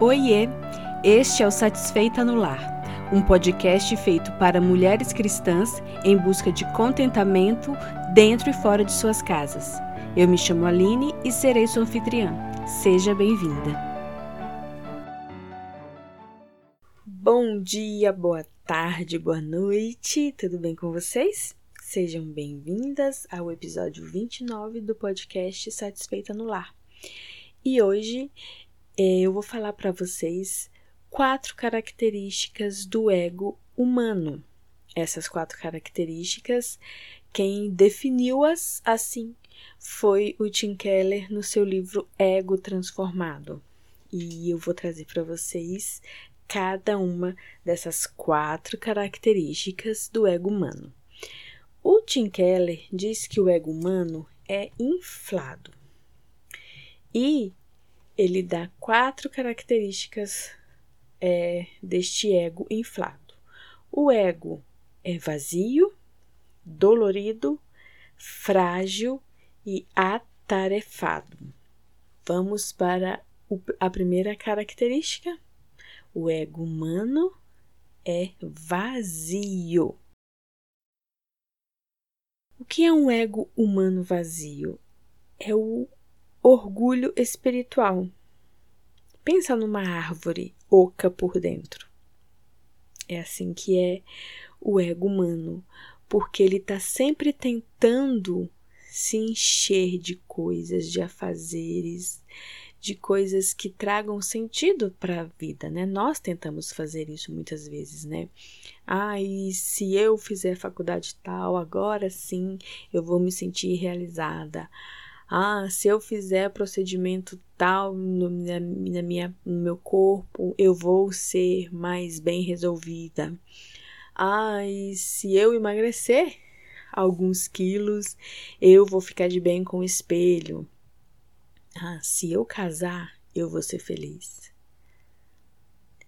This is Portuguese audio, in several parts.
Oiê! Este é o Satisfeita no Lar, um podcast feito para mulheres cristãs em busca de contentamento dentro e fora de suas casas. Eu me chamo Aline e serei sua anfitriã. Seja bem-vinda. Bom dia, boa tarde, boa noite, tudo bem com vocês? Sejam bem-vindas ao episódio 29 do podcast Satisfeita no Lar. E hoje eu vou falar para vocês quatro características do ego humano. Essas quatro características, quem definiu-as assim foi o Tim Keller no seu livro Ego Transformado. E eu vou trazer para vocês cada uma dessas quatro características do ego humano. O Tim Keller diz que o ego humano é inflado. E ele dá quatro características é, deste ego inflado. O ego é vazio, dolorido, frágil e atarefado. Vamos para a primeira característica. O ego humano é vazio. O que é um ego humano vazio? É o orgulho espiritual. Pensa numa árvore oca por dentro. É assim que é o ego humano, porque ele está sempre tentando se encher de coisas, de afazeres, de coisas que tragam sentido para a vida, né? Nós tentamos fazer isso muitas vezes, né? Ah, e se eu fizer faculdade tal, agora sim eu vou me sentir realizada. Ah, se eu fizer procedimento tal no, na, na minha, no meu corpo, eu vou ser mais bem resolvida. Ah, e se eu emagrecer alguns quilos, eu vou ficar de bem com o espelho. Ah, se eu casar, eu vou ser feliz.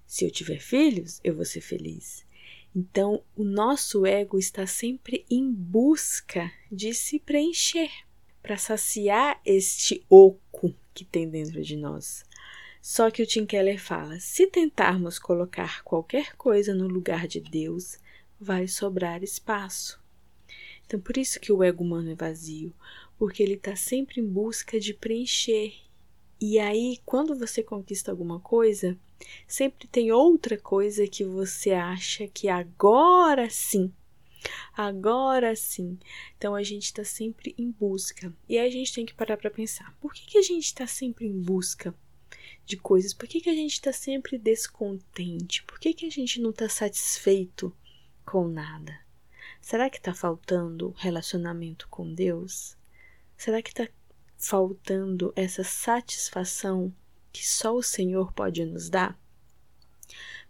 Se eu tiver filhos, eu vou ser feliz. Então, o nosso ego está sempre em busca de se preencher para saciar este oco que tem dentro de nós. Só que o Tim Keller fala: se tentarmos colocar qualquer coisa no lugar de Deus, vai sobrar espaço. Então, por isso que o ego humano é vazio, porque ele está sempre em busca de preencher. E aí, quando você conquista alguma coisa, sempre tem outra coisa que você acha que agora sim Agora sim. Então a gente está sempre em busca. E aí a gente tem que parar para pensar: por que, que a gente está sempre em busca de coisas? Por que, que a gente está sempre descontente? Por que, que a gente não está satisfeito com nada? Será que está faltando relacionamento com Deus? Será que está faltando essa satisfação que só o Senhor pode nos dar?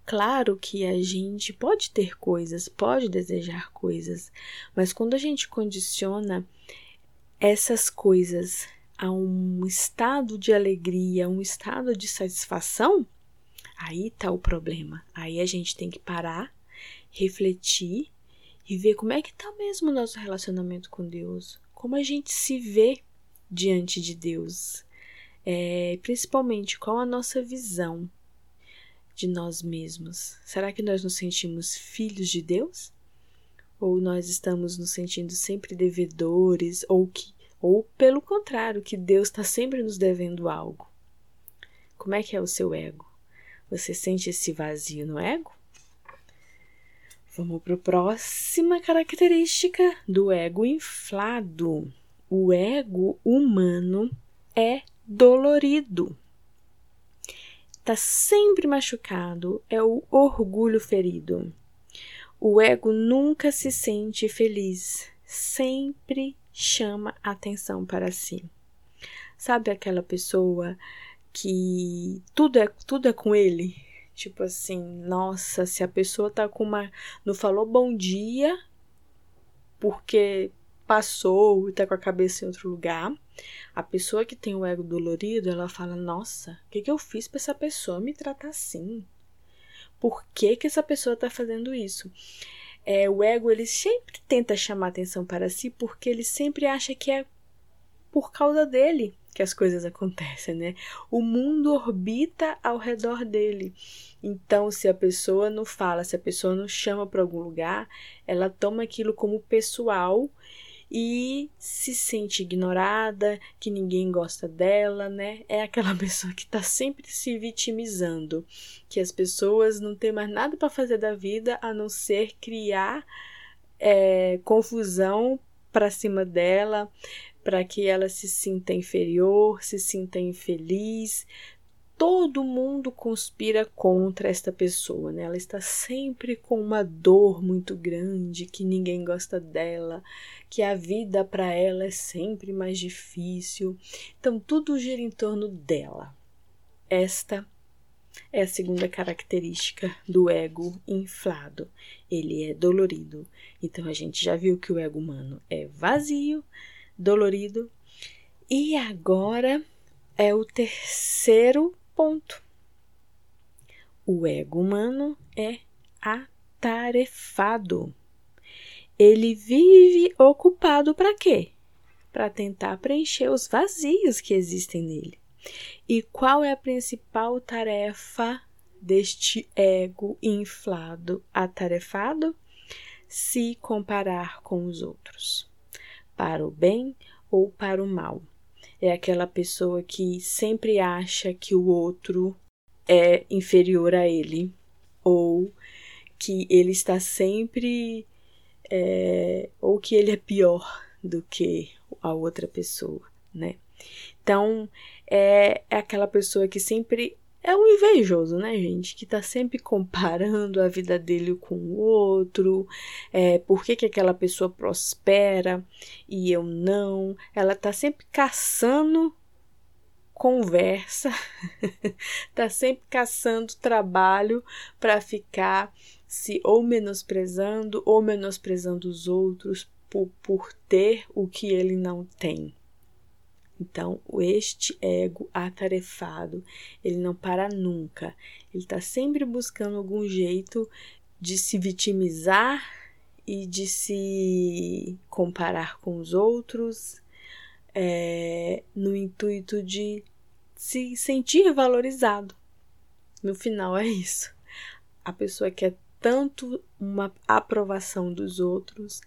Claro que a gente pode ter coisas, pode desejar coisas, mas quando a gente condiciona essas coisas a um estado de alegria, um estado de satisfação, aí tá o problema. Aí a gente tem que parar, refletir e ver como é que tá mesmo o nosso relacionamento com Deus, como a gente se vê diante de Deus, é, principalmente qual a nossa visão de nós mesmos? Será que nós nos sentimos filhos de Deus? Ou nós estamos nos sentindo sempre devedores, ou que, ou pelo contrário, que Deus está sempre nos devendo algo? Como é que é o seu ego? Você sente esse vazio no ego? Vamos para a próxima característica do ego inflado. O ego humano é dolorido está sempre machucado é o orgulho ferido. O ego nunca se sente feliz, sempre chama atenção para si. Sabe aquela pessoa que tudo é tudo é com ele? Tipo assim, nossa, se a pessoa tá com uma não falou bom dia porque passou e tá com a cabeça em outro lugar, a pessoa que tem o ego dolorido, ela fala: Nossa, o que, que eu fiz para essa pessoa me tratar assim? Por que, que essa pessoa está fazendo isso? É, o ego ele sempre tenta chamar atenção para si porque ele sempre acha que é por causa dele que as coisas acontecem, né? O mundo orbita ao redor dele. Então, se a pessoa não fala, se a pessoa não chama para algum lugar, ela toma aquilo como pessoal e se sente ignorada, que ninguém gosta dela, né? É aquela pessoa que está sempre se vitimizando, que as pessoas não têm mais nada para fazer da vida a não ser criar é, confusão para cima dela, para que ela se sinta inferior, se sinta infeliz. Todo mundo conspira contra esta pessoa, né? Ela está sempre com uma dor muito grande, que ninguém gosta dela, que a vida para ela é sempre mais difícil. Então tudo gira em torno dela. Esta é a segunda característica do ego inflado. Ele é dolorido. Então a gente já viu que o ego humano é vazio, dolorido. E agora é o terceiro ponto. O ego humano é atarefado. Ele vive ocupado para quê? Para tentar preencher os vazios que existem nele. E qual é a principal tarefa deste ego inflado, atarefado? Se comparar com os outros, para o bem ou para o mal. É aquela pessoa que sempre acha que o outro é inferior a ele, ou que ele está sempre. É, ou que ele é pior do que a outra pessoa, né? Então, é, é aquela pessoa que sempre é um invejoso, né, gente? Que tá sempre comparando a vida dele com o outro, é, por que, que aquela pessoa prospera e eu não. Ela tá sempre caçando conversa, tá sempre caçando trabalho para ficar se ou menosprezando ou menosprezando os outros por, por ter o que ele não tem. Então, este ego atarefado, ele não para nunca. Ele está sempre buscando algum jeito de se vitimizar e de se comparar com os outros, é, no intuito de se sentir valorizado. No final, é isso. A pessoa quer tanto uma aprovação dos outros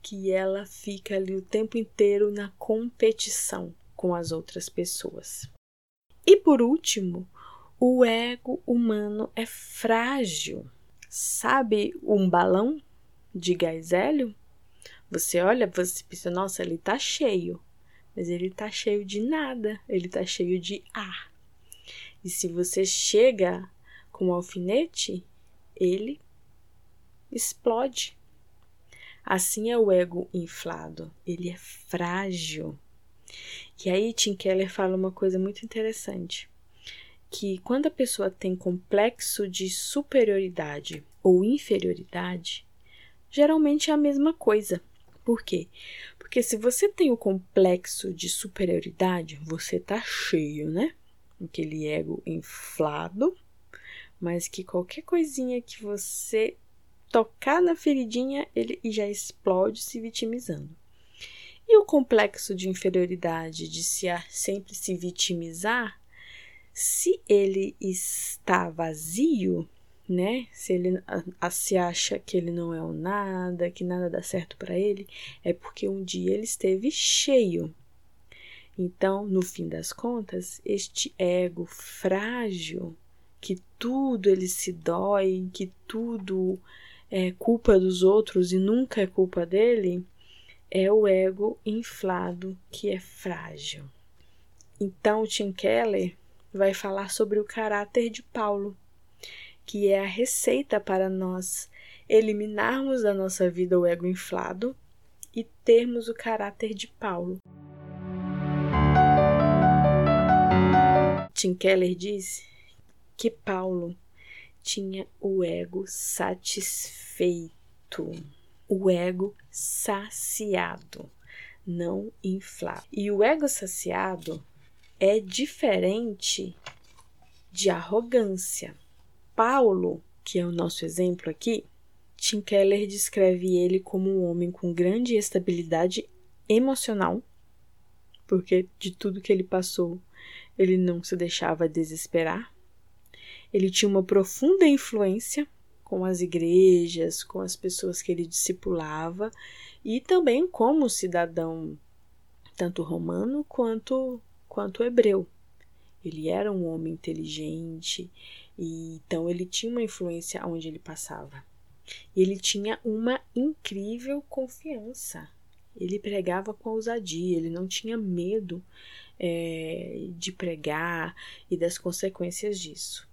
que ela fica ali o tempo inteiro na competição com as outras pessoas. E por último, o ego humano é frágil. Sabe um balão de gás hélio? Você olha, você pensa, nossa, ele tá cheio. Mas ele tá cheio de nada, ele tá cheio de ar. E se você chega com um alfinete, ele explode. Assim é o ego inflado, ele é frágil. E aí Tim Keller fala uma coisa muito interessante, que quando a pessoa tem complexo de superioridade ou inferioridade, geralmente é a mesma coisa. Por quê? Porque se você tem o complexo de superioridade, você tá cheio, né? Aquele ego inflado, mas que qualquer coisinha que você tocar na feridinha, ele já explode se vitimizando. E o complexo de inferioridade, de se sempre se vitimizar, se ele está vazio, né? Se ele se acha que ele não é o nada, que nada dá certo para ele, é porque um dia ele esteve cheio. Então, no fim das contas, este ego frágil, que tudo ele se dói, que tudo é culpa dos outros e nunca é culpa dele, é o ego inflado que é frágil. Então, Tim Keller vai falar sobre o caráter de Paulo, que é a receita para nós eliminarmos da nossa vida o ego inflado e termos o caráter de Paulo. Tim Keller diz que Paulo tinha o ego satisfeito o ego saciado, não inflado. E o ego saciado é diferente de arrogância. Paulo, que é o nosso exemplo aqui, Tim Keller descreve ele como um homem com grande estabilidade emocional, porque de tudo que ele passou, ele não se deixava desesperar. Ele tinha uma profunda influência com as igrejas, com as pessoas que ele discipulava e também como cidadão tanto romano quanto quanto hebreu. Ele era um homem inteligente e então ele tinha uma influência onde ele passava. E ele tinha uma incrível confiança. Ele pregava com ousadia, ele não tinha medo é, de pregar e das consequências disso.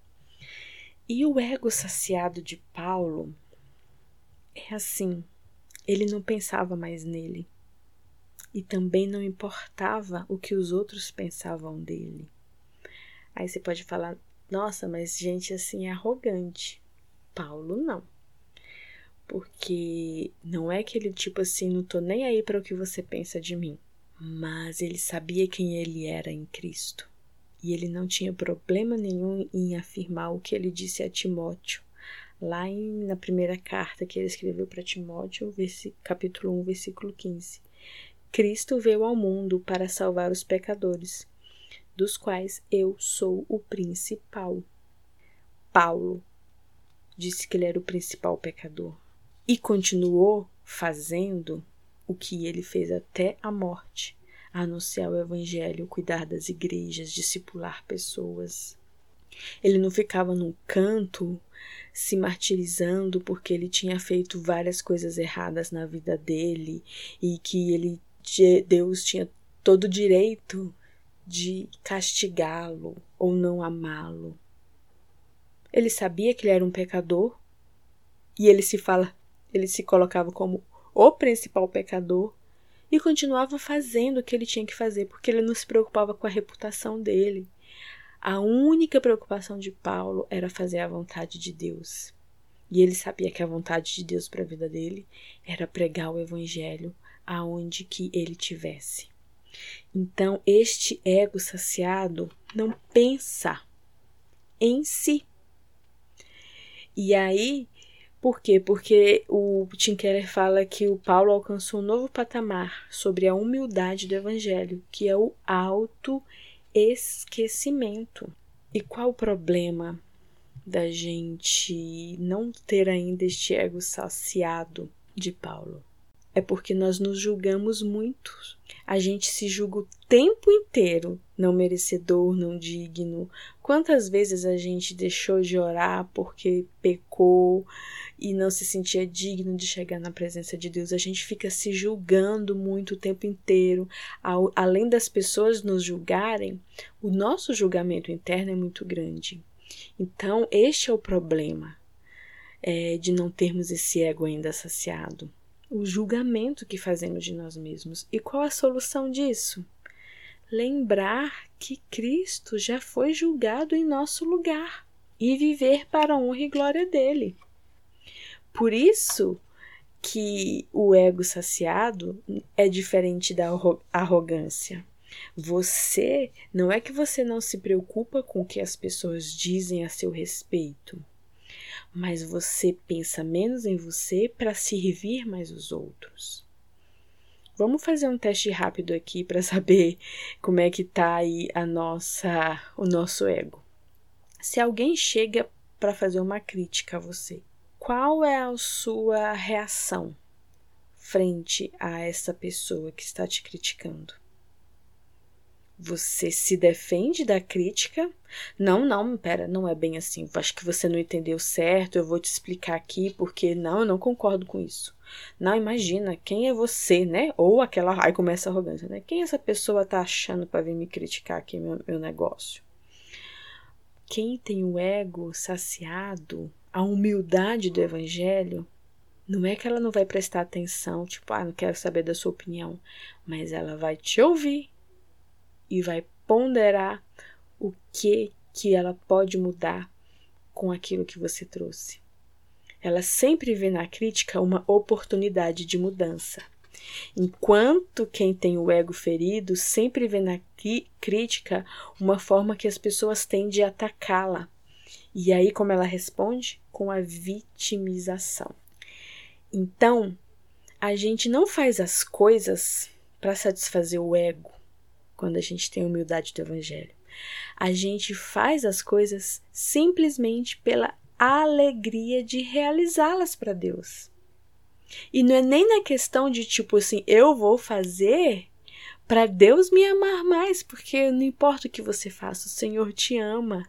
E o ego saciado de Paulo é assim: ele não pensava mais nele e também não importava o que os outros pensavam dele. Aí você pode falar, nossa, mas gente assim é arrogante. Paulo não. Porque não é aquele tipo assim, não tô nem aí para o que você pensa de mim. Mas ele sabia quem ele era em Cristo. E ele não tinha problema nenhum em afirmar o que ele disse a Timóteo. Lá em, na primeira carta que ele escreveu para Timóteo, capítulo 1, versículo 15. Cristo veio ao mundo para salvar os pecadores, dos quais eu sou o principal. Paulo disse que ele era o principal pecador e continuou fazendo o que ele fez até a morte anunciar o evangelho, cuidar das igrejas, discipular pessoas. Ele não ficava num canto se martirizando porque ele tinha feito várias coisas erradas na vida dele e que ele Deus tinha todo o direito de castigá-lo ou não amá-lo. Ele sabia que ele era um pecador e ele se fala, ele se colocava como o principal pecador e continuava fazendo o que ele tinha que fazer, porque ele não se preocupava com a reputação dele. A única preocupação de Paulo era fazer a vontade de Deus. E ele sabia que a vontade de Deus para a vida dele era pregar o evangelho aonde que ele tivesse. Então, este ego saciado não pensa em si. E aí, por quê? Porque o Tim Keller fala que o Paulo alcançou um novo patamar sobre a humildade do evangelho, que é o autoesquecimento. E qual o problema da gente não ter ainda este ego saciado de Paulo? é porque nós nos julgamos muito. A gente se julga o tempo inteiro não merecedor, não digno. Quantas vezes a gente deixou de orar porque pecou e não se sentia digno de chegar na presença de Deus? A gente fica se julgando muito o tempo inteiro. Além das pessoas nos julgarem, o nosso julgamento interno é muito grande. Então, este é o problema é, de não termos esse ego ainda saciado o julgamento que fazemos de nós mesmos. E qual a solução disso? Lembrar que Cristo já foi julgado em nosso lugar e viver para a honra e glória dele. Por isso que o ego saciado é diferente da arrogância. Você não é que você não se preocupa com o que as pessoas dizem a seu respeito mas você pensa menos em você para servir mais os outros. Vamos fazer um teste rápido aqui para saber como é que tá aí a nossa o nosso ego. Se alguém chega para fazer uma crítica a você, qual é a sua reação frente a essa pessoa que está te criticando? Você se defende da crítica? Não, não, pera, não é bem assim. Acho que você não entendeu certo. Eu vou te explicar aqui porque não, eu não concordo com isso. Não, imagina, quem é você, né? Ou aquela. Aí começa a arrogância, né? Quem essa pessoa tá achando para vir me criticar aqui meu, meu negócio? Quem tem o ego saciado, a humildade do evangelho, não é que ela não vai prestar atenção, tipo, ah, não quero saber da sua opinião, mas ela vai te ouvir e vai ponderar o que que ela pode mudar com aquilo que você trouxe. Ela sempre vê na crítica uma oportunidade de mudança. Enquanto quem tem o ego ferido sempre vê na crítica uma forma que as pessoas têm de atacá-la. E aí, como ela responde? Com a vitimização. Então, a gente não faz as coisas para satisfazer o ego quando a gente tem humildade do Evangelho. A gente faz as coisas simplesmente pela alegria de realizá-las para Deus. E não é nem na questão de tipo assim, eu vou fazer para Deus me amar mais, porque não importa o que você faça, o Senhor te ama.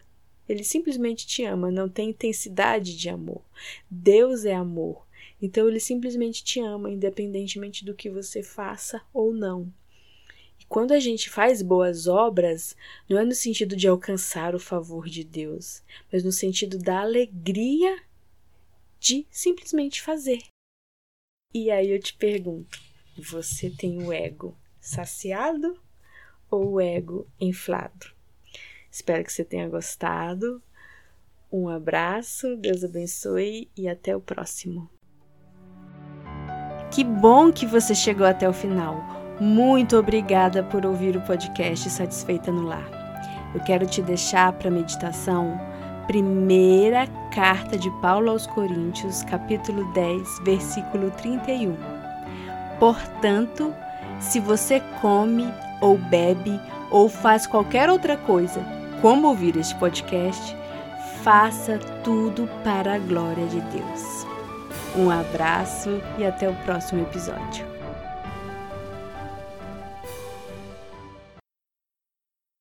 Ele simplesmente te ama, não tem intensidade de amor. Deus é amor. Então ele simplesmente te ama, independentemente do que você faça ou não. Quando a gente faz boas obras, não é no sentido de alcançar o favor de Deus, mas no sentido da alegria de simplesmente fazer. E aí eu te pergunto: você tem o ego saciado ou o ego inflado? Espero que você tenha gostado. Um abraço, Deus abençoe e até o próximo. Que bom que você chegou até o final. Muito obrigada por ouvir o podcast Satisfeita no Lar. Eu quero te deixar para meditação primeira carta de Paulo aos Coríntios, capítulo 10, versículo 31. Portanto, se você come ou bebe ou faz qualquer outra coisa, como ouvir este podcast, faça tudo para a glória de Deus. Um abraço e até o próximo episódio.